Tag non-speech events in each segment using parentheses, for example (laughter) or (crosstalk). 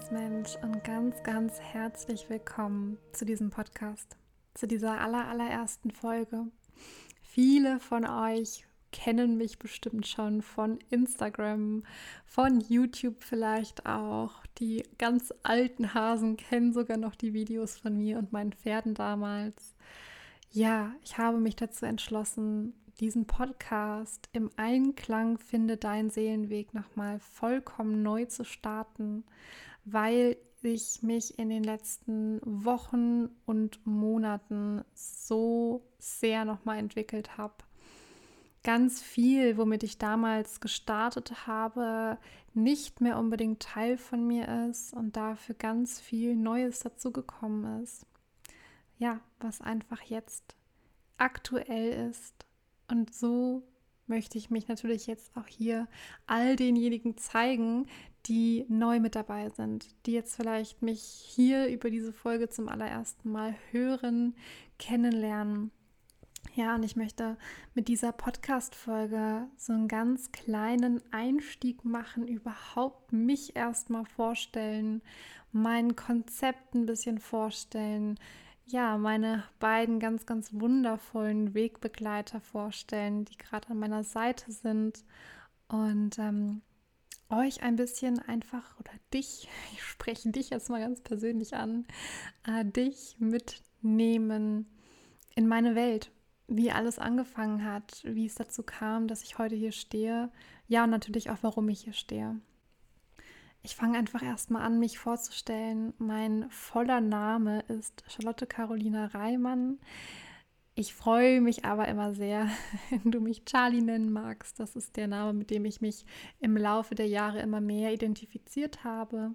Herzensmensch und ganz, ganz herzlich willkommen zu diesem Podcast, zu dieser aller, allerersten Folge. Viele von euch kennen mich bestimmt schon von Instagram, von YouTube vielleicht auch. Die ganz alten Hasen kennen sogar noch die Videos von mir und meinen Pferden damals. Ja, ich habe mich dazu entschlossen, diesen Podcast im Einklang finde dein Seelenweg nochmal vollkommen neu zu starten, weil ich mich in den letzten Wochen und Monaten so sehr nochmal entwickelt habe. Ganz viel, womit ich damals gestartet habe, nicht mehr unbedingt Teil von mir ist und dafür ganz viel Neues dazugekommen ist. Ja, was einfach jetzt aktuell ist und so möchte ich mich natürlich jetzt auch hier all denjenigen zeigen, die neu mit dabei sind, die jetzt vielleicht mich hier über diese Folge zum allerersten Mal hören, kennenlernen. Ja, und ich möchte mit dieser Podcast-Folge so einen ganz kleinen Einstieg machen, überhaupt mich erstmal vorstellen, mein Konzept ein bisschen vorstellen, ja, meine beiden ganz, ganz wundervollen Wegbegleiter vorstellen, die gerade an meiner Seite sind. Und ähm, euch ein bisschen einfach oder dich, (laughs) ich spreche dich jetzt mal ganz persönlich an, äh, dich mitnehmen in meine Welt, wie alles angefangen hat, wie es dazu kam, dass ich heute hier stehe, ja und natürlich auch, warum ich hier stehe. Ich fange einfach erstmal an, mich vorzustellen. Mein voller Name ist Charlotte Carolina Reimann. Ich freue mich aber immer sehr, (laughs) wenn du mich Charlie nennen magst. Das ist der Name, mit dem ich mich im Laufe der Jahre immer mehr identifiziert habe.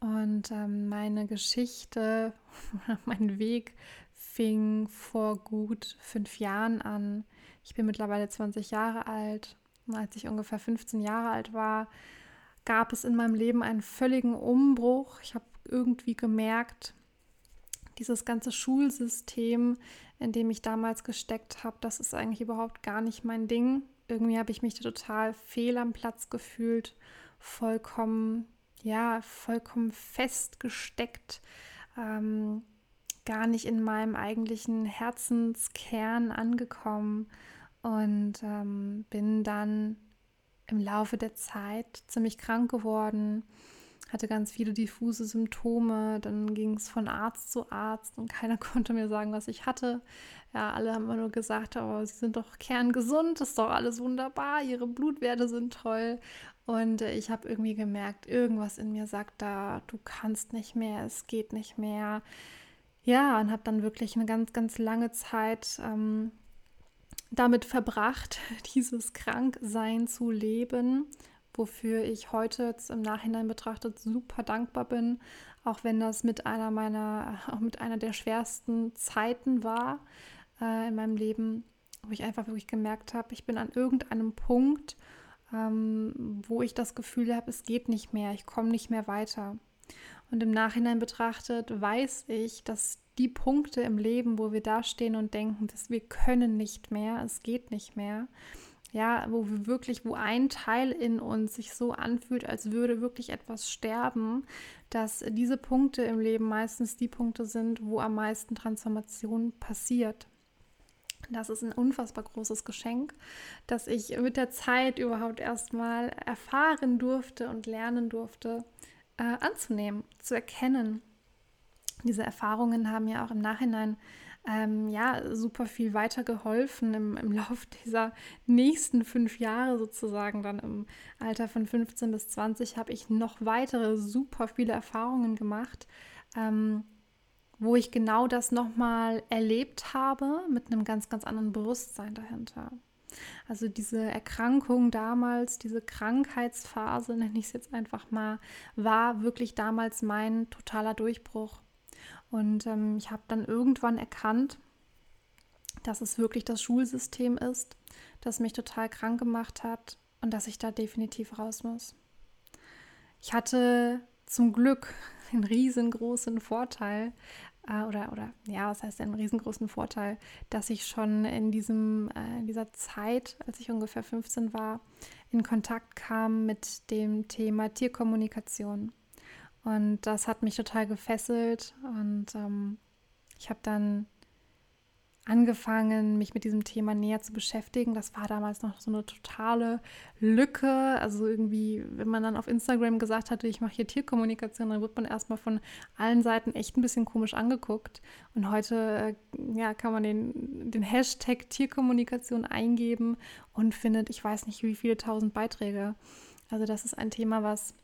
Und ähm, meine Geschichte, (laughs) mein Weg fing vor gut fünf Jahren an. Ich bin mittlerweile 20 Jahre alt. als ich ungefähr 15 Jahre alt war, gab es in meinem Leben einen völligen Umbruch. Ich habe irgendwie gemerkt, dieses ganze Schulsystem, in dem ich damals gesteckt habe, das ist eigentlich überhaupt gar nicht mein Ding. Irgendwie habe ich mich total fehl am Platz gefühlt, vollkommen, ja, vollkommen festgesteckt, ähm, gar nicht in meinem eigentlichen Herzenskern angekommen und ähm, bin dann im Laufe der Zeit ziemlich krank geworden, hatte ganz viele diffuse Symptome. Dann ging es von Arzt zu Arzt und keiner (laughs) konnte mir sagen, was ich hatte. Ja, alle haben immer nur gesagt, aber oh, sie sind doch kerngesund, ist doch alles wunderbar, ihre Blutwerte sind toll. Und äh, ich habe irgendwie gemerkt, irgendwas in mir sagt da, du kannst nicht mehr, es geht nicht mehr. Ja, und habe dann wirklich eine ganz, ganz lange Zeit ähm, damit verbracht, (laughs) dieses Kranksein zu leben, wofür ich heute jetzt im Nachhinein betrachtet super dankbar bin, auch wenn das mit einer meiner, (laughs) auch mit einer der schwersten Zeiten war äh, in meinem Leben, wo ich einfach wirklich gemerkt habe, ich bin an irgendeinem Punkt, ähm, wo ich das Gefühl habe, es geht nicht mehr, ich komme nicht mehr weiter. Und im Nachhinein betrachtet weiß ich, dass die Punkte im Leben, wo wir da stehen und denken, dass wir können nicht mehr, es geht nicht mehr, ja, wo wir wirklich, wo ein Teil in uns sich so anfühlt, als würde wirklich etwas sterben, dass diese Punkte im Leben meistens die Punkte sind, wo am meisten Transformation passiert. Das ist ein unfassbar großes Geschenk, dass ich mit der Zeit überhaupt erstmal erfahren durfte und lernen durfte, äh, anzunehmen, zu erkennen diese Erfahrungen haben ja auch im Nachhinein ähm, ja super viel weitergeholfen im, im Lauf dieser nächsten fünf Jahre sozusagen. Dann im Alter von 15 bis 20 habe ich noch weitere super viele Erfahrungen gemacht. Ähm, wo ich genau das nochmal erlebt habe mit einem ganz, ganz anderen Bewusstsein dahinter. Also diese Erkrankung damals, diese Krankheitsphase, nenne ich es jetzt einfach mal, war wirklich damals mein totaler Durchbruch. Und ähm, ich habe dann irgendwann erkannt, dass es wirklich das Schulsystem ist, das mich total krank gemacht hat und dass ich da definitiv raus muss. Ich hatte zum Glück (laughs) einen riesengroßen Vorteil, äh, oder, oder ja, was heißt einen riesengroßen Vorteil, dass ich schon in, diesem, äh, in dieser Zeit, als ich ungefähr 15 war, in Kontakt kam mit dem Thema Tierkommunikation. Und das hat mich total gefesselt und ähm, ich habe dann angefangen, mich mit diesem Thema näher zu beschäftigen. Das war damals noch so eine totale Lücke. Also irgendwie, wenn man dann auf Instagram gesagt hatte, ich mache hier Tierkommunikation, dann wird man erstmal von allen Seiten echt ein bisschen komisch angeguckt. Und heute äh, ja, kann man den, den Hashtag Tierkommunikation eingeben und findet, ich weiß nicht, wie viele tausend Beiträge. Also das ist ein Thema, was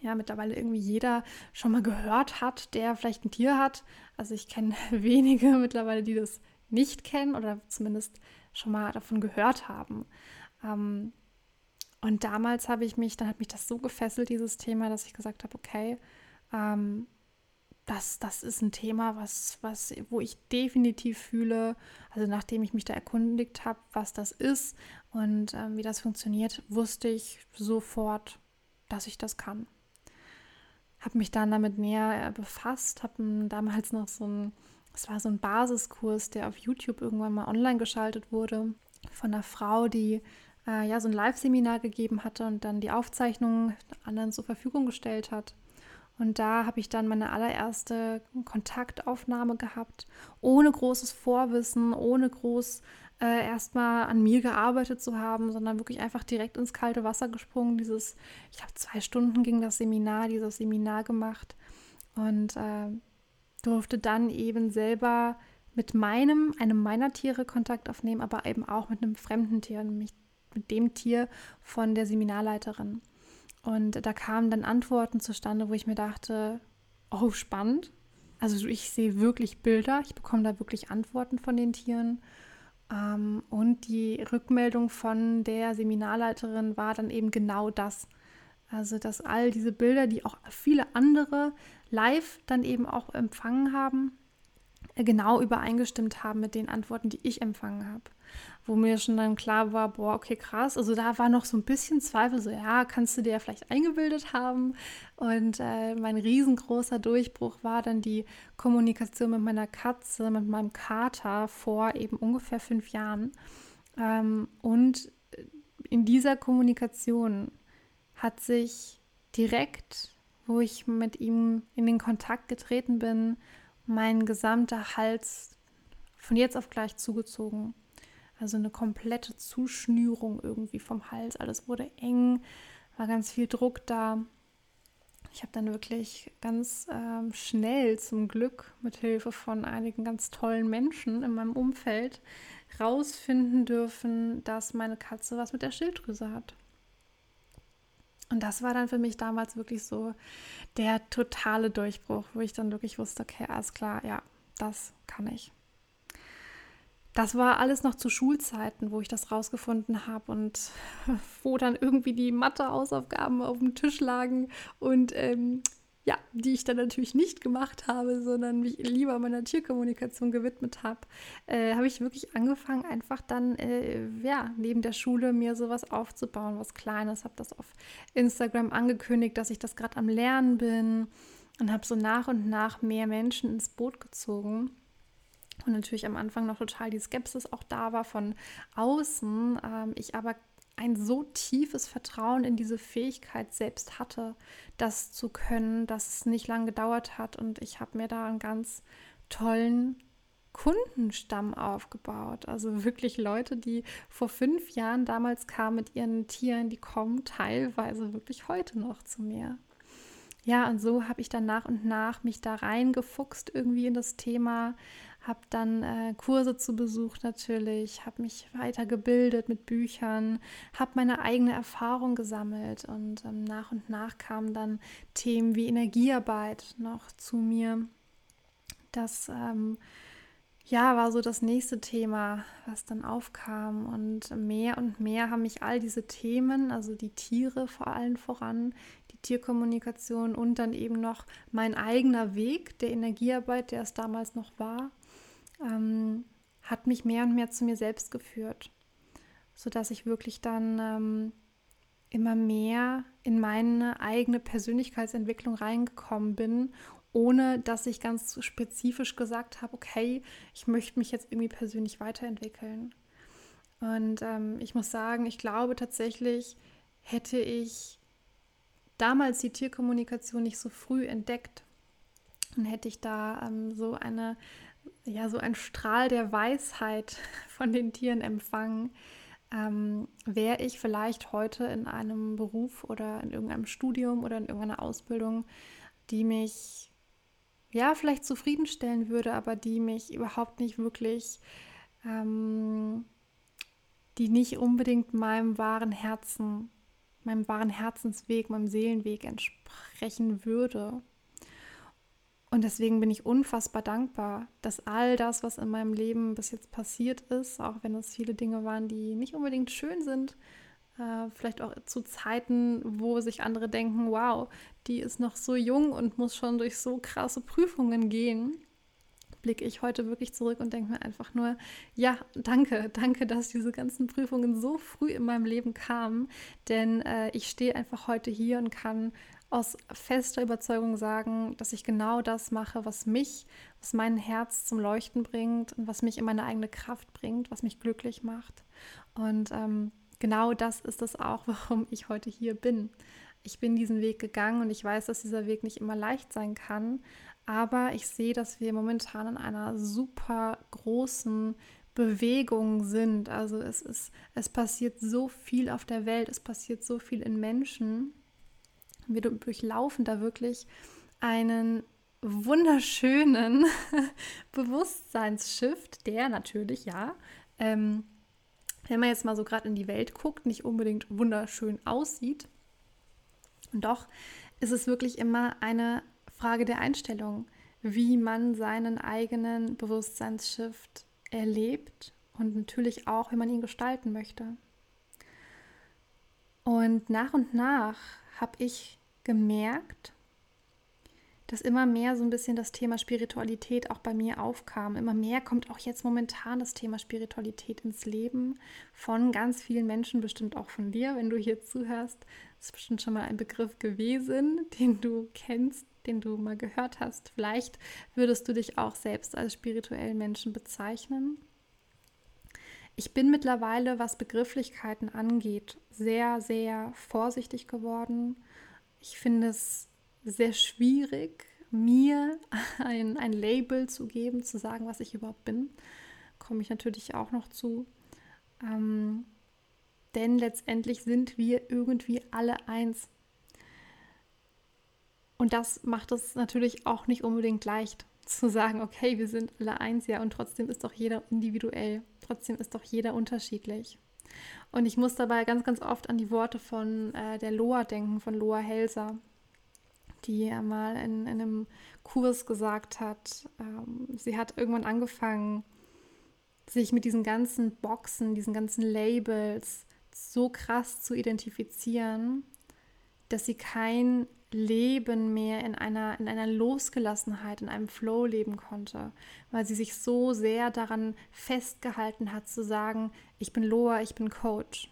ja mittlerweile irgendwie jeder schon mal gehört hat, der vielleicht ein Tier hat. Also ich kenne (laughs) wenige mittlerweile, die das nicht kennen oder zumindest schon mal davon gehört haben. Ähm, und damals habe ich mich, dann hat mich das so gefesselt, dieses Thema, dass ich gesagt habe, okay, ähm, das, das ist ein Thema, was, was, wo ich definitiv fühle, also nachdem ich mich da erkundigt habe, was das ist und ähm, wie das funktioniert, wusste ich sofort, dass ich das kann. Habe mich dann damit näher befasst, habe damals noch so ein es war so ein Basiskurs, der auf YouTube irgendwann mal online geschaltet wurde von einer Frau, die äh, ja so ein Live-Seminar gegeben hatte und dann die Aufzeichnungen anderen zur Verfügung gestellt hat. Und da habe ich dann meine allererste Kontaktaufnahme gehabt, ohne großes Vorwissen, ohne groß äh, erstmal an mir gearbeitet zu haben, sondern wirklich einfach direkt ins kalte Wasser gesprungen. Dieses, ich habe zwei Stunden ging das Seminar, dieses Seminar gemacht. Und äh, durfte dann eben selber mit meinem, einem meiner Tiere Kontakt aufnehmen, aber eben auch mit einem fremden Tier, nämlich mit dem Tier von der Seminarleiterin. Und da kamen dann Antworten zustande, wo ich mir dachte, oh, spannend. Also ich sehe wirklich Bilder, ich bekomme da wirklich Antworten von den Tieren. Ähm, und die Rückmeldung von der Seminarleiterin war dann eben genau das. Also, dass all diese Bilder, die auch viele andere live dann eben auch empfangen haben, genau übereingestimmt haben mit den Antworten, die ich empfangen habe. Wo mir schon dann klar war, boah, okay, krass. Also da war noch so ein bisschen Zweifel, so ja, kannst du dir ja vielleicht eingebildet haben. Und äh, mein riesengroßer Durchbruch war dann die Kommunikation mit meiner Katze, mit meinem Kater vor eben ungefähr fünf Jahren. Ähm, und in dieser Kommunikation hat sich direkt wo ich mit ihm in den Kontakt getreten bin, mein gesamter Hals von jetzt auf gleich zugezogen. Also eine komplette Zuschnürung irgendwie vom Hals. Alles wurde eng, war ganz viel Druck da. Ich habe dann wirklich ganz ähm, schnell zum Glück mit Hilfe von einigen ganz tollen Menschen in meinem Umfeld rausfinden dürfen, dass meine Katze was mit der Schilddrüse hat. Und das war dann für mich damals wirklich so der totale Durchbruch, wo ich dann wirklich wusste, okay, alles klar, ja, das kann ich. Das war alles noch zu Schulzeiten, wo ich das rausgefunden habe und (laughs) wo dann irgendwie die Mathehausaufgaben auf dem Tisch lagen und ähm, ja, die ich dann natürlich nicht gemacht habe, sondern mich lieber meiner Tierkommunikation gewidmet habe, äh, habe ich wirklich angefangen, einfach dann, äh, ja, neben der Schule mir sowas aufzubauen, was Kleines. Habe das auf Instagram angekündigt, dass ich das gerade am Lernen bin und habe so nach und nach mehr Menschen ins Boot gezogen. Und natürlich am Anfang noch total die Skepsis auch da war von außen. Ähm, ich aber ein so tiefes Vertrauen in diese Fähigkeit selbst hatte, das zu können, dass es nicht lange gedauert hat. Und ich habe mir da einen ganz tollen Kundenstamm aufgebaut. Also wirklich Leute, die vor fünf Jahren damals kamen mit ihren Tieren, die kommen teilweise wirklich heute noch zu mir. Ja, und so habe ich dann nach und nach mich da reingefuchst irgendwie in das Thema, habe dann äh, Kurse zu besucht natürlich, habe mich weitergebildet mit Büchern, habe meine eigene Erfahrung gesammelt und ähm, nach und nach kamen dann Themen wie Energiearbeit noch zu mir. Das ähm, ja, war so das nächste Thema, was dann aufkam. Und mehr und mehr haben mich all diese Themen, also die Tiere vor allem voran, die Tierkommunikation und dann eben noch mein eigener Weg der Energiearbeit, der es damals noch war, ähm, hat mich mehr und mehr zu mir selbst geführt, sodass ich wirklich dann ähm, immer mehr in meine eigene Persönlichkeitsentwicklung reingekommen bin, ohne dass ich ganz spezifisch gesagt habe, okay, ich möchte mich jetzt irgendwie persönlich weiterentwickeln. Und ähm, ich muss sagen, ich glaube tatsächlich, hätte ich damals die Tierkommunikation nicht so früh entdeckt und hätte ich da ähm, so eine, ja, so ein Strahl der Weisheit (laughs) von den Tieren empfangen, ähm, wäre ich vielleicht heute in einem Beruf oder in irgendeinem Studium oder in irgendeiner Ausbildung, die mich ja vielleicht zufriedenstellen würde, aber die mich überhaupt nicht wirklich, ähm, die nicht unbedingt meinem wahren Herzen, meinem wahren Herzensweg, meinem Seelenweg entsprechen würde. Und deswegen bin ich unfassbar dankbar, dass all das, was in meinem Leben bis jetzt passiert ist, auch wenn es viele Dinge waren, die nicht unbedingt schön sind, äh, vielleicht auch zu Zeiten, wo sich andere denken, wow, die ist noch so jung und muss schon durch so krasse Prüfungen gehen, blicke ich heute wirklich zurück und denke mir einfach nur, ja, danke, (laughs) danke, dass diese ganzen Prüfungen so früh in meinem Leben kamen, denn äh, ich stehe einfach heute hier und kann aus fester Überzeugung sagen, dass ich genau das mache, was mich, was mein Herz zum Leuchten bringt und was mich in meine eigene Kraft bringt, was mich glücklich macht. Und ähm, genau das ist es auch, (laughs) warum ich heute hier bin. Ich bin diesen Weg gegangen und ich weiß, dass dieser Weg nicht immer leicht sein kann, aber ich sehe, dass wir momentan in einer super großen Bewegung sind. Also es ist, es passiert so viel auf der Welt, es passiert so viel in Menschen wir durchlaufen da wirklich einen wunderschönen (laughs) Bewusstseinsshift, der natürlich, ja, ähm, wenn man jetzt mal so gerade in die Welt guckt, nicht unbedingt wunderschön aussieht. Und doch ist es wirklich immer eine Frage der Einstellung, wie man seinen eigenen Bewusstseinsshift erlebt und natürlich auch, wie man ihn gestalten möchte. Und nach und nach habe ich gemerkt, dass immer mehr so ein bisschen das Thema Spiritualität auch bei mir aufkam. Immer mehr kommt auch jetzt momentan das Thema Spiritualität ins Leben von ganz vielen Menschen, bestimmt auch von dir, wenn du hier zuhörst. Das ist bestimmt schon mal ein Begriff gewesen, den du kennst, den du mal gehört hast. Vielleicht würdest du dich auch selbst als spirituellen Menschen bezeichnen. Ich bin mittlerweile, was Begrifflichkeiten angeht, sehr, sehr vorsichtig geworden. Ich finde es sehr schwierig, mir (laughs) ein, ein Label zu geben, zu sagen, was ich überhaupt bin. Komme ich natürlich auch noch zu. Ähm, denn letztendlich sind wir irgendwie alle eins. Und das macht es natürlich auch nicht unbedingt leicht zu sagen, okay, wir sind alle eins, ja, und trotzdem ist doch jeder individuell, trotzdem ist doch jeder unterschiedlich. Und ich muss dabei ganz, ganz oft an die Worte von äh, der Loa denken, von Loa Helser, die mal in, in einem Kurs gesagt hat, ähm, sie hat irgendwann angefangen, sich mit diesen ganzen Boxen, diesen ganzen Labels so krass zu identifizieren, dass sie kein Leben mehr in einer, in einer Losgelassenheit, in einem Flow leben konnte, weil sie sich so sehr daran festgehalten hat zu sagen, ich bin Loa, ich bin Coach.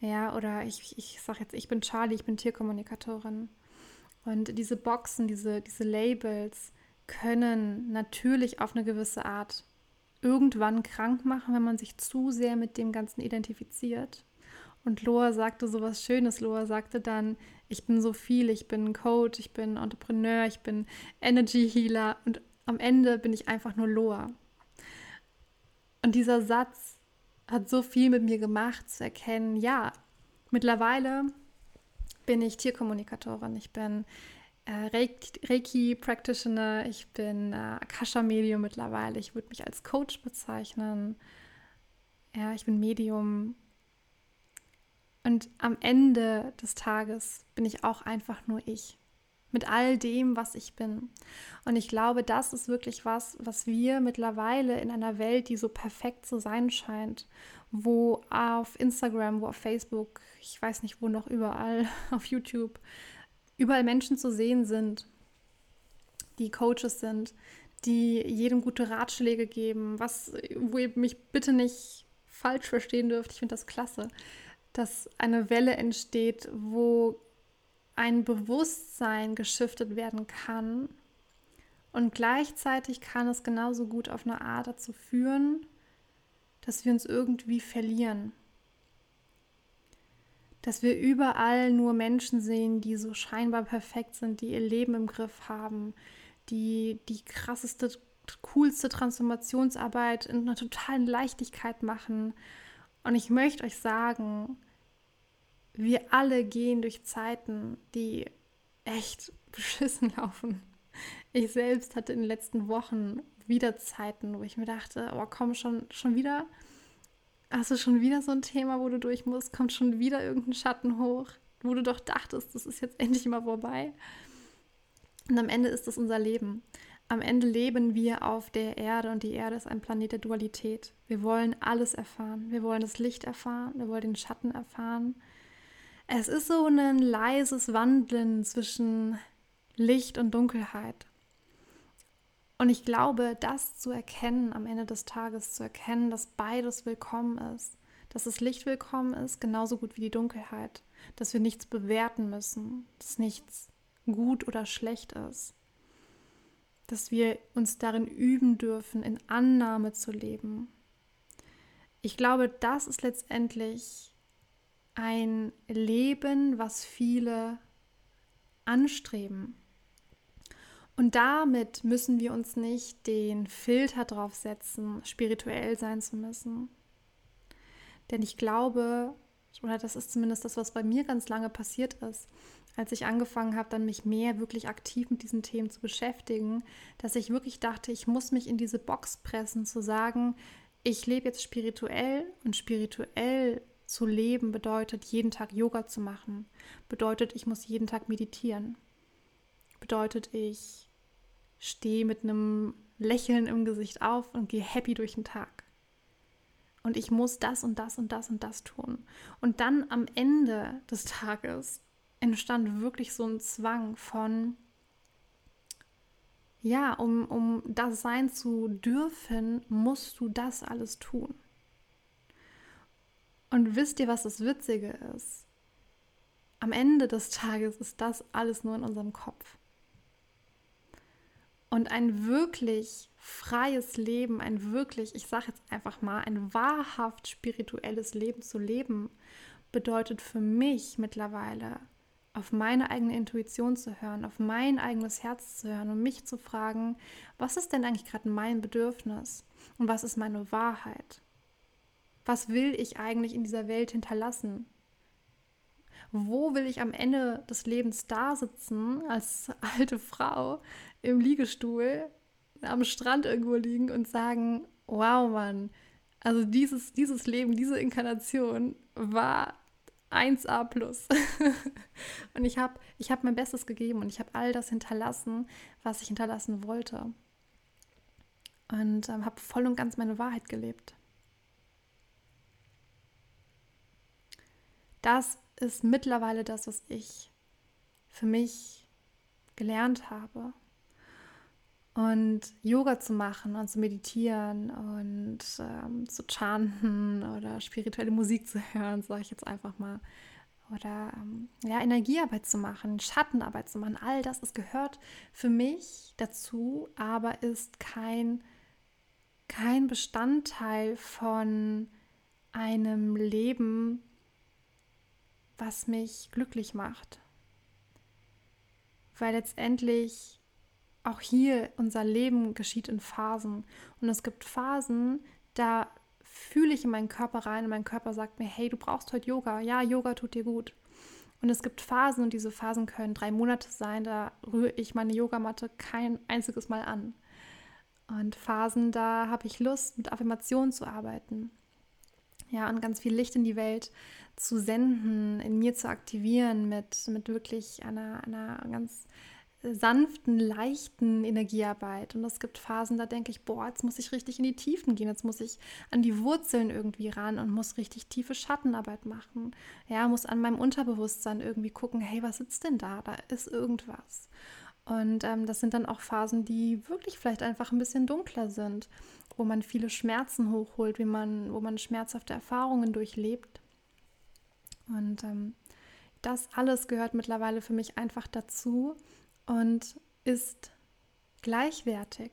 Ja, oder ich, ich sage jetzt, ich bin Charlie, ich bin Tierkommunikatorin. Und diese Boxen, diese, diese Labels können natürlich auf eine gewisse Art irgendwann krank machen, wenn man sich zu sehr mit dem Ganzen identifiziert. Und Loa sagte so was Schönes. Loa sagte dann, ich bin so viel, ich bin Coach, ich bin Entrepreneur, ich bin Energy Healer und am Ende bin ich einfach nur Loa. Und dieser Satz hat so viel mit mir gemacht, zu erkennen, ja, mittlerweile bin ich Tierkommunikatorin, ich bin äh, Reiki-Practitioner, ich bin äh, Akasha-Medium mittlerweile, ich würde mich als Coach bezeichnen. Ja, ich bin Medium, und am Ende des Tages bin ich auch einfach nur ich. Mit all dem, was ich bin. Und ich glaube, das ist wirklich was, was wir mittlerweile in einer Welt, die so perfekt zu sein scheint, wo auf Instagram, wo auf Facebook, ich weiß nicht wo noch überall, (laughs) auf YouTube, überall Menschen zu sehen sind, die Coaches sind, die jedem gute Ratschläge geben, was, wo ihr mich bitte nicht falsch verstehen dürft. Ich finde das klasse dass eine Welle entsteht, wo ein Bewusstsein geschiftet werden kann. Und gleichzeitig kann es genauso gut auf eine Art dazu führen, dass wir uns irgendwie verlieren. dass wir überall nur Menschen sehen, die so scheinbar perfekt sind, die ihr Leben im Griff haben, die die krasseste, coolste Transformationsarbeit in einer totalen Leichtigkeit machen. Und ich möchte euch sagen, wir alle gehen durch Zeiten, die echt (laughs) beschissen laufen. Ich selbst hatte in den letzten Wochen wieder Zeiten, wo ich mir dachte, oh komm, schon, schon wieder Hast du schon wieder so ein Thema, wo du durch musst? Kommt schon wieder irgendein Schatten hoch, wo du doch dachtest, das ist jetzt (laughs) endlich mal vorbei? Und am Ende ist das unser Leben. Am Ende leben wir auf der Erde und die Erde ist ein Planet der Dualität. Wir wollen alles erfahren. Wir wollen das Licht erfahren, wir wollen den Schatten erfahren. Es ist so ein leises Wandeln zwischen Licht und Dunkelheit. Und ich glaube, das zu erkennen am Ende des Tages, zu erkennen, dass beides willkommen ist, dass das Licht willkommen ist, genauso gut wie die Dunkelheit, dass wir nichts bewerten müssen, dass nichts gut oder schlecht ist, dass wir uns darin üben dürfen, in Annahme zu leben. Ich glaube, das ist letztendlich ein Leben, was viele anstreben. Und damit müssen wir uns nicht den Filter drauf setzen, spirituell sein zu müssen. Denn ich glaube, oder das ist zumindest das, was bei mir ganz lange passiert ist, als ich angefangen habe, dann mich mehr wirklich aktiv mit diesen Themen zu beschäftigen, dass ich wirklich dachte, ich muss mich in diese Box pressen, zu sagen, ich lebe jetzt spirituell und spirituell zu leben bedeutet, jeden Tag Yoga zu machen, bedeutet, ich muss jeden Tag meditieren, bedeutet, ich stehe mit einem Lächeln im Gesicht auf und gehe happy durch den Tag. Und ich muss das und das und das und das tun. Und dann am Ende des Tages entstand wirklich so ein Zwang von, ja, um, um das sein zu dürfen, musst du das alles tun. Und wisst ihr, was das Witzige ist? Am Ende des Tages ist das alles nur in unserem Kopf. Und ein wirklich freies Leben, ein wirklich, ich sage jetzt einfach mal, ein wahrhaft spirituelles Leben zu leben, bedeutet für mich mittlerweile, auf meine eigene Intuition zu hören, auf mein eigenes Herz zu hören und mich zu fragen, was ist denn eigentlich gerade mein Bedürfnis und was ist meine Wahrheit? Was will ich eigentlich in dieser Welt hinterlassen? Wo will ich am Ende des Lebens da sitzen als (laughs) alte Frau im Liegestuhl am Strand irgendwo liegen und sagen, wow Mann, also dieses, dieses Leben, diese Inkarnation war 1a plus. (laughs) und ich habe ich hab mein Bestes gegeben und ich habe all das hinterlassen, was ich hinterlassen wollte. Und ähm, habe voll und ganz meine Wahrheit gelebt. Das ist mittlerweile das, was ich für mich gelernt habe und Yoga zu machen und zu meditieren und ähm, zu chanten oder spirituelle Musik zu hören, sage ich jetzt einfach mal. Oder ähm, ja, Energiearbeit zu machen, Schattenarbeit zu machen, all das, es gehört für mich dazu, aber ist kein, kein Bestandteil von einem Leben, was mich glücklich macht. Weil letztendlich auch hier unser Leben geschieht in Phasen. Und es gibt Phasen, da fühle ich in meinen Körper rein und mein Körper sagt mir, hey, du brauchst heute Yoga. Ja, Yoga tut dir gut. Und es gibt Phasen und diese Phasen können drei Monate sein, da rühre ich meine Yogamatte kein einziges Mal an. Und Phasen, da habe ich Lust, mit Affirmationen zu arbeiten. Ja, und ganz viel Licht in die Welt zu senden, in mir zu aktivieren mit, mit wirklich einer, einer ganz sanften, leichten Energiearbeit. Und es gibt Phasen, da denke ich, boah, jetzt muss ich richtig in die Tiefen gehen, jetzt muss ich an die Wurzeln irgendwie ran und muss richtig tiefe Schattenarbeit machen. Ja, muss an meinem Unterbewusstsein irgendwie gucken, hey, was sitzt denn da? Da ist irgendwas. Und ähm, das sind dann auch Phasen, die wirklich vielleicht einfach ein bisschen dunkler sind, wo man viele Schmerzen hochholt, wie man, wo man schmerzhafte Erfahrungen durchlebt. Und ähm, das alles gehört mittlerweile für mich einfach dazu, und ist gleichwertig.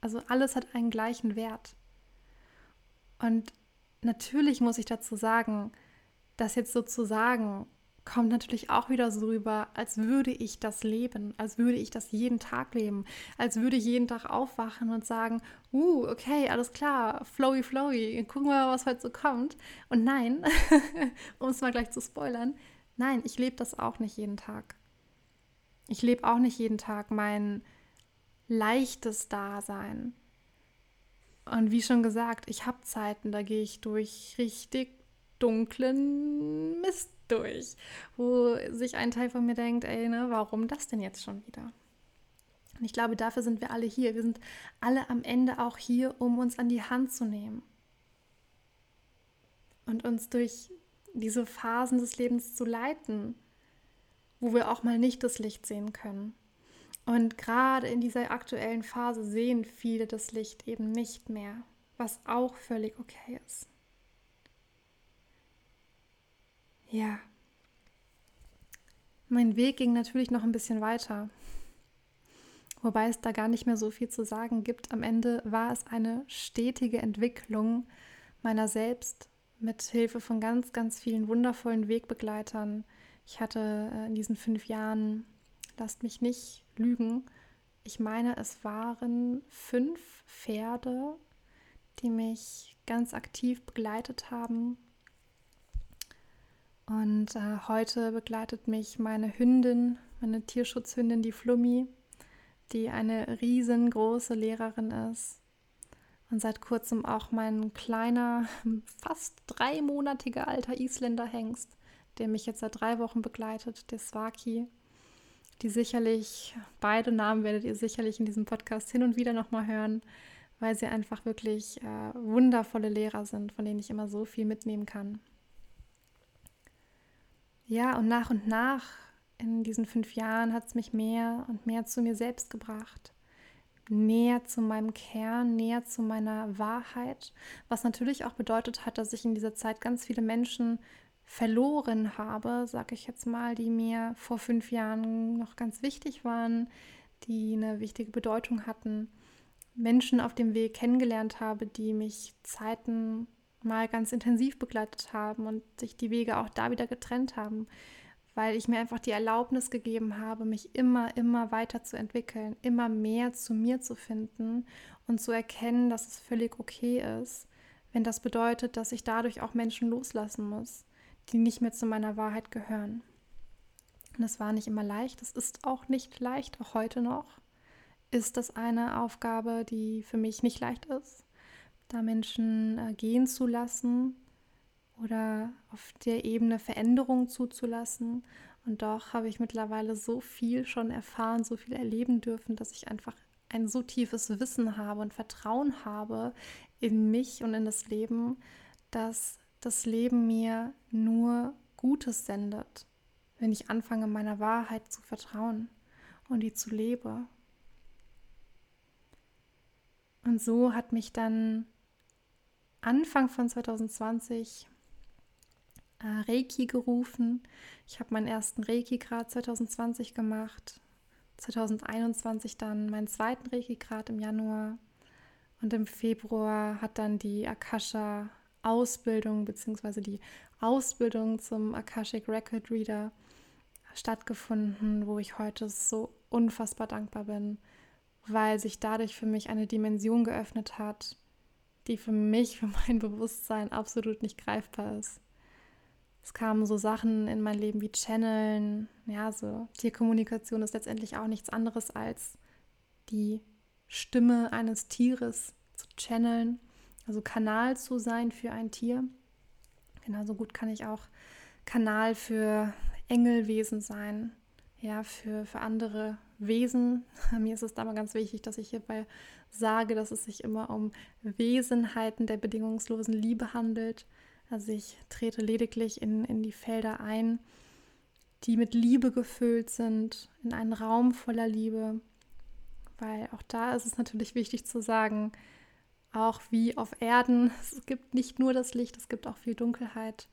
Also alles hat einen gleichen Wert. Und natürlich muss ich dazu sagen, das jetzt sozusagen kommt natürlich auch wieder so rüber, als würde ich das leben, als würde ich das jeden Tag leben, als würde ich jeden Tag aufwachen und sagen, uh, okay, alles klar, flowy, flowy, gucken wir mal, was heute so kommt. Und nein, (laughs) um es mal gleich zu spoilern, nein, ich lebe das auch nicht jeden Tag. Ich lebe auch nicht jeden Tag mein leichtes Dasein. Und wie schon gesagt, ich habe Zeiten, da gehe ich durch richtig dunklen Mist durch, wo sich ein Teil von mir denkt, ey, ne, warum das denn jetzt schon wieder? Und ich glaube, dafür sind wir alle hier. Wir sind alle am Ende auch hier, um uns an die Hand zu nehmen und uns durch diese Phasen des Lebens zu leiten, wo wir auch mal nicht das Licht sehen können. Und gerade in dieser aktuellen Phase sehen viele das Licht eben nicht mehr, was auch völlig okay ist. Ja. Mein Weg ging natürlich noch ein bisschen weiter. Wobei es da gar nicht mehr so viel zu sagen gibt. Am Ende war es eine stetige Entwicklung meiner selbst mit Hilfe von ganz, ganz vielen wundervollen Wegbegleitern. Ich hatte äh, in diesen fünf Jahren, lasst mich nicht lügen, ich meine, es waren fünf Pferde, die mich ganz aktiv begleitet haben und äh, heute begleitet mich meine Hündin, meine Tierschutzhündin, die Flummi, die eine riesengroße Lehrerin ist. Und seit kurzem auch mein kleiner, fast dreimonatiger alter Isländer Hengst, der mich jetzt seit drei Wochen begleitet, der Swaki. Die sicherlich, beide Namen werdet ihr sicherlich in diesem Podcast hin und wieder nochmal hören, weil sie einfach wirklich äh, wundervolle Lehrer sind, von denen ich immer so viel mitnehmen kann. Ja, und nach und nach in diesen fünf Jahren hat es mich mehr und mehr zu mir selbst gebracht. Näher zu meinem Kern, näher zu meiner Wahrheit, was natürlich auch bedeutet hat, dass ich in dieser Zeit ganz viele Menschen verloren habe, sage ich jetzt mal, die mir vor fünf Jahren noch ganz wichtig waren, die eine wichtige Bedeutung hatten. Menschen auf dem Weg kennengelernt habe, die mich Zeiten mal ganz intensiv begleitet haben und sich die Wege auch da wieder getrennt haben, weil ich mir einfach die Erlaubnis gegeben habe, mich immer, immer weiter zu entwickeln, immer mehr zu mir zu finden und zu erkennen, dass es völlig okay ist, wenn das bedeutet, dass ich dadurch auch Menschen loslassen muss, die nicht mehr zu meiner Wahrheit gehören. Und das war nicht immer leicht, es ist auch nicht leicht, auch heute noch ist das eine Aufgabe, die für mich nicht leicht ist da Menschen äh, gehen zu lassen oder auf der Ebene Veränderungen zuzulassen. Und doch habe ich mittlerweile so viel schon erfahren, so viel erleben dürfen, dass ich einfach ein so tiefes Wissen habe und Vertrauen habe in mich und in das Leben, dass das Leben mir nur Gutes sendet, wenn ich anfange, meiner Wahrheit zu vertrauen und die zu lebe. Und so hat mich dann Anfang von 2020 äh, Reiki gerufen. Ich habe meinen ersten Reiki-Grad 2020 gemacht. 2021 dann meinen zweiten Reiki-Grad im Januar. Und im Februar hat dann die Akasha-Ausbildung bzw. die Ausbildung zum Akashic Record Reader stattgefunden, wo ich heute so unfassbar dankbar bin, weil sich dadurch für mich eine Dimension geöffnet hat, die für mich, für mein (laughs) Bewusstsein absolut nicht greifbar ist. Es kamen so Sachen in mein Leben wie Channeln, ja, so Tierkommunikation ist letztendlich auch nichts anderes als die Stimme eines Tieres zu channeln, also Kanal zu sein für ein Tier. Genauso gut kann ich auch Kanal für Engelwesen sein, ja, für, für andere Wesen. (laughs) Mir ist es da mal ganz wichtig, dass ich hierbei sage, dass es sich immer um Wesenheiten der bedingungslosen Liebe handelt. Also ich trete lediglich in, in die Felder ein, die mit Liebe gefüllt sind, in einen Raum voller Liebe. Weil auch da ist es natürlich wichtig zu sagen, auch wie auf Erden, (laughs) es gibt nicht nur das Licht, es gibt auch viel Dunkelheit.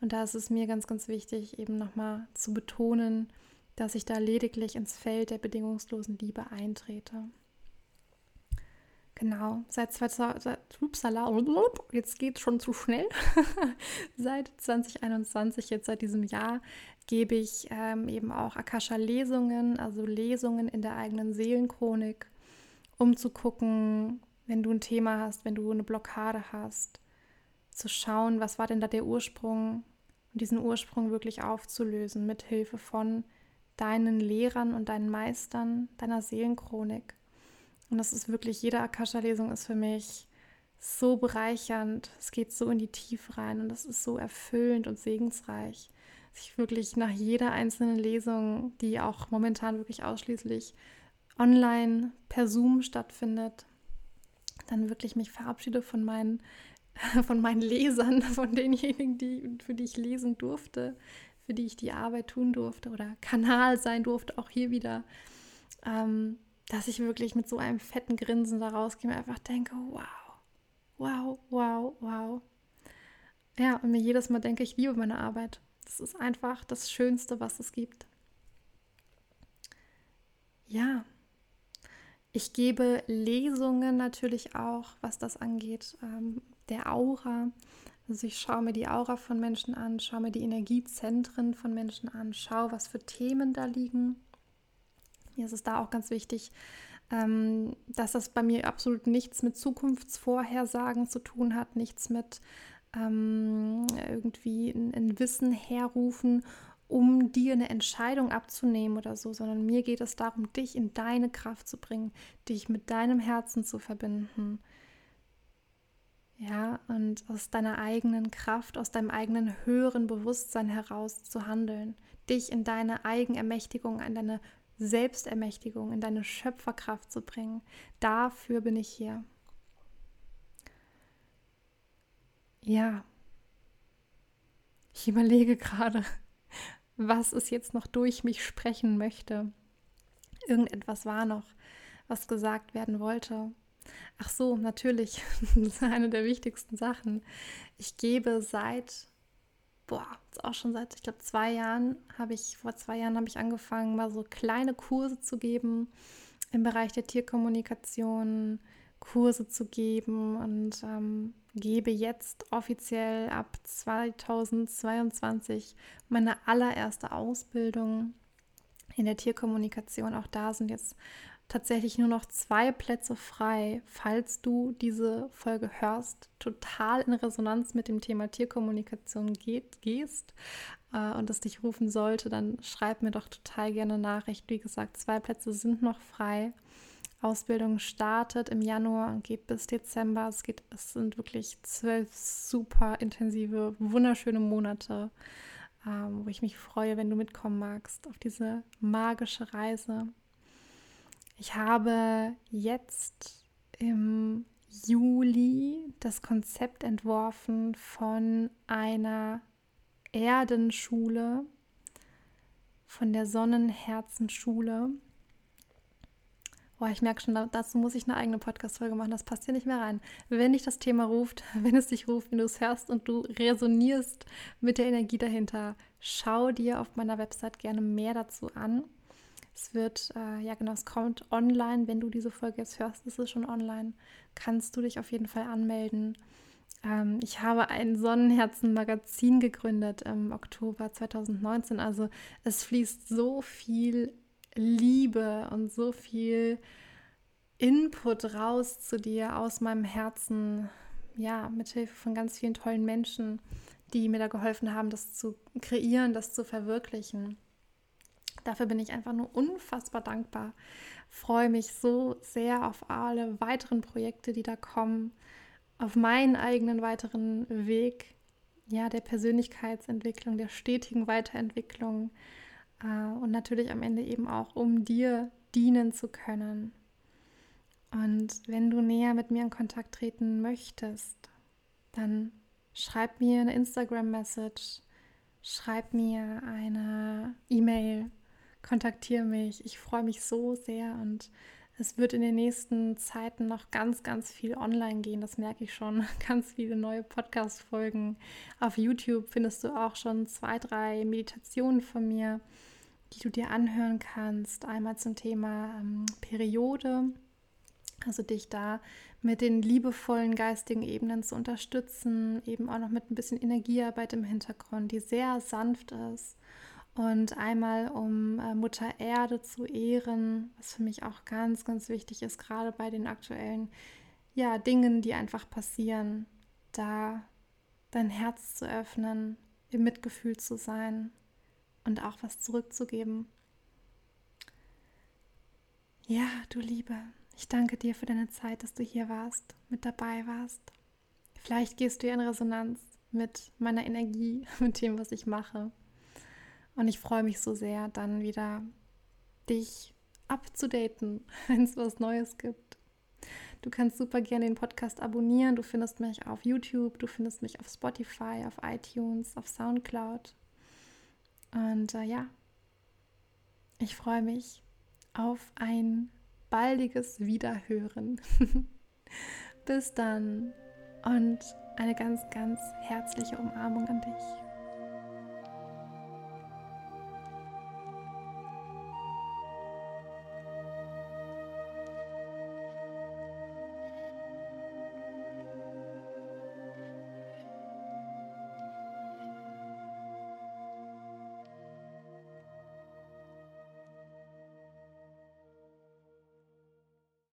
Und da ist es mir ganz, ganz wichtig, eben nochmal zu betonen, dass ich da lediglich ins Feld der bedingungslosen Liebe eintrete. Genau, seit 2000, upsala, jetzt geht schon zu schnell. (laughs) seit 2021, jetzt seit diesem Jahr, gebe ich ähm, eben auch Akasha-Lesungen, also Lesungen in der eigenen Seelenchronik, um zu gucken, wenn du ein Thema hast, wenn du eine Blockade hast, zu schauen, was war denn da der Ursprung und diesen Ursprung wirklich aufzulösen mit Hilfe von deinen Lehrern und deinen Meistern, deiner Seelenchronik. Und das ist wirklich, jede Akasha-Lesung ist für mich so bereichernd. Es geht so in die Tiefe rein und es ist so erfüllend und segensreich. Dass ich wirklich nach jeder einzelnen Lesung, die auch momentan wirklich ausschließlich online per Zoom stattfindet, dann wirklich mich verabschiede von meinen, (laughs) von meinen Lesern, von denjenigen, die, für die ich lesen durfte, für die ich die Arbeit tun durfte oder Kanal sein durfte, auch hier wieder. Ähm, dass ich wirklich mit so einem fetten Grinsen da rausgehe und einfach denke, wow, wow, wow, wow. Ja, und mir jedes Mal denke, ich liebe meine Arbeit. Das ist einfach das Schönste, was es gibt. Ja, ich gebe Lesungen natürlich auch, was das angeht, ähm, der Aura. Also ich schaue mir die Aura von Menschen an, schaue mir die Energiezentren von Menschen an, schaue, was für Themen da liegen. Mir ist es da auch ganz wichtig, ähm, dass das bei mir absolut nichts mit Zukunftsvorhersagen zu tun hat, nichts mit ähm, irgendwie ein, ein Wissen herrufen, um dir eine Entscheidung abzunehmen oder so, sondern mir geht es darum, dich in deine Kraft zu bringen, dich mit deinem Herzen zu verbinden. Ja, und aus deiner eigenen Kraft, aus deinem eigenen höheren Bewusstsein heraus zu handeln, dich in deine Eigenermächtigung, in deine Selbstermächtigung, in deine Schöpferkraft zu bringen. Dafür bin ich hier. Ja, ich überlege gerade, was es jetzt noch durch mich sprechen möchte. Irgendetwas war noch, was gesagt werden wollte. Ach so, natürlich, (laughs) das ist eine der wichtigsten Sachen. Ich gebe seit boah, auch schon seit, ich glaube, zwei Jahren habe ich, vor zwei Jahren habe ich angefangen, mal so kleine Kurse zu geben im Bereich der Tierkommunikation, Kurse zu geben und ähm, gebe jetzt offiziell ab 2022 meine allererste Ausbildung in der Tierkommunikation. Auch da sind jetzt tatsächlich nur noch zwei Plätze frei, falls du diese Folge hörst, total in Resonanz mit dem Thema Tierkommunikation geht, gehst äh, und es dich rufen sollte, dann schreib mir doch total gerne Nachricht. Wie gesagt, zwei Plätze sind noch frei. Ausbildung startet im Januar und geht bis Dezember. Es, geht, es sind wirklich zwölf super intensive, wunderschöne Monate, ähm, wo ich mich freue, wenn du mitkommen magst auf diese magische Reise. Ich habe jetzt im Juli das Konzept entworfen von einer Erdenschule, von der Sonnenherzenschule. Boah, ich merke schon, dazu muss ich eine eigene Podcast-Folge machen. Das passt hier nicht mehr rein. Wenn dich das Thema ruft, (laughs) wenn es dich ruft, wenn du es hörst und du resonierst mit der Energie dahinter, schau dir auf meiner Website gerne mehr dazu an. Es wird, äh, ja genau, es kommt online. Wenn du diese Folge jetzt hörst, ist es schon online. Kannst du dich auf jeden Fall anmelden. Ähm, ich habe ein Sonnenherzen-Magazin gegründet im Oktober 2019. Also es fließt so viel Liebe und so viel Input raus zu dir aus meinem Herzen. Ja, mit Hilfe von ganz vielen tollen Menschen, die mir da geholfen haben, das zu kreieren, das zu verwirklichen. Dafür bin ich einfach nur unfassbar dankbar. Freue mich so sehr auf alle weiteren Projekte, die da kommen, auf meinen eigenen weiteren Weg, ja, der Persönlichkeitsentwicklung, der stetigen Weiterentwicklung äh, und natürlich am Ende eben auch, um dir dienen zu können. Und wenn du näher mit mir in Kontakt treten möchtest, dann schreib mir eine Instagram-Message, schreib mir eine E-Mail kontaktiere mich. Ich freue mich so sehr und es wird in den nächsten Zeiten noch ganz, ganz viel online gehen. Das merke ich schon. (laughs) Ganz viele neue Podcast-Folgen. Auf YouTube findest du auch schon zwei, drei Meditationen von mir, die du dir anhören kannst. Einmal zum Thema ähm, Periode, Also dich da mit den liebevollen geistigen Ebenen zu unterstützen, eben auch noch mit ein bisschen Energiearbeit im Hintergrund, die sehr sanft ist. Und einmal um äh, Mutter Erde zu ehren, was für mich auch ganz, ganz wichtig ist, gerade bei den aktuellen ja, Dingen, die einfach passieren, da dein Herz zu öffnen, im Mitgefühl zu sein und auch was zurückzugeben. Ja, du Liebe, ich danke dir für deine Zeit, dass du hier warst, mit dabei warst. Vielleicht gehst du in Resonanz mit meiner Energie, (laughs) mit dem, was ich mache. Und ich freue mich so sehr, dann wieder dich abzudaten, (laughs) wenn es was Neues gibt. Du kannst super gerne den Podcast abonnieren. Du findest mich auf YouTube, du findest mich auf Spotify, auf iTunes, auf SoundCloud. Und äh, ja, ich freue mich auf ein baldiges Wiederhören. (laughs) Bis dann und eine ganz, ganz herzliche Umarmung an dich.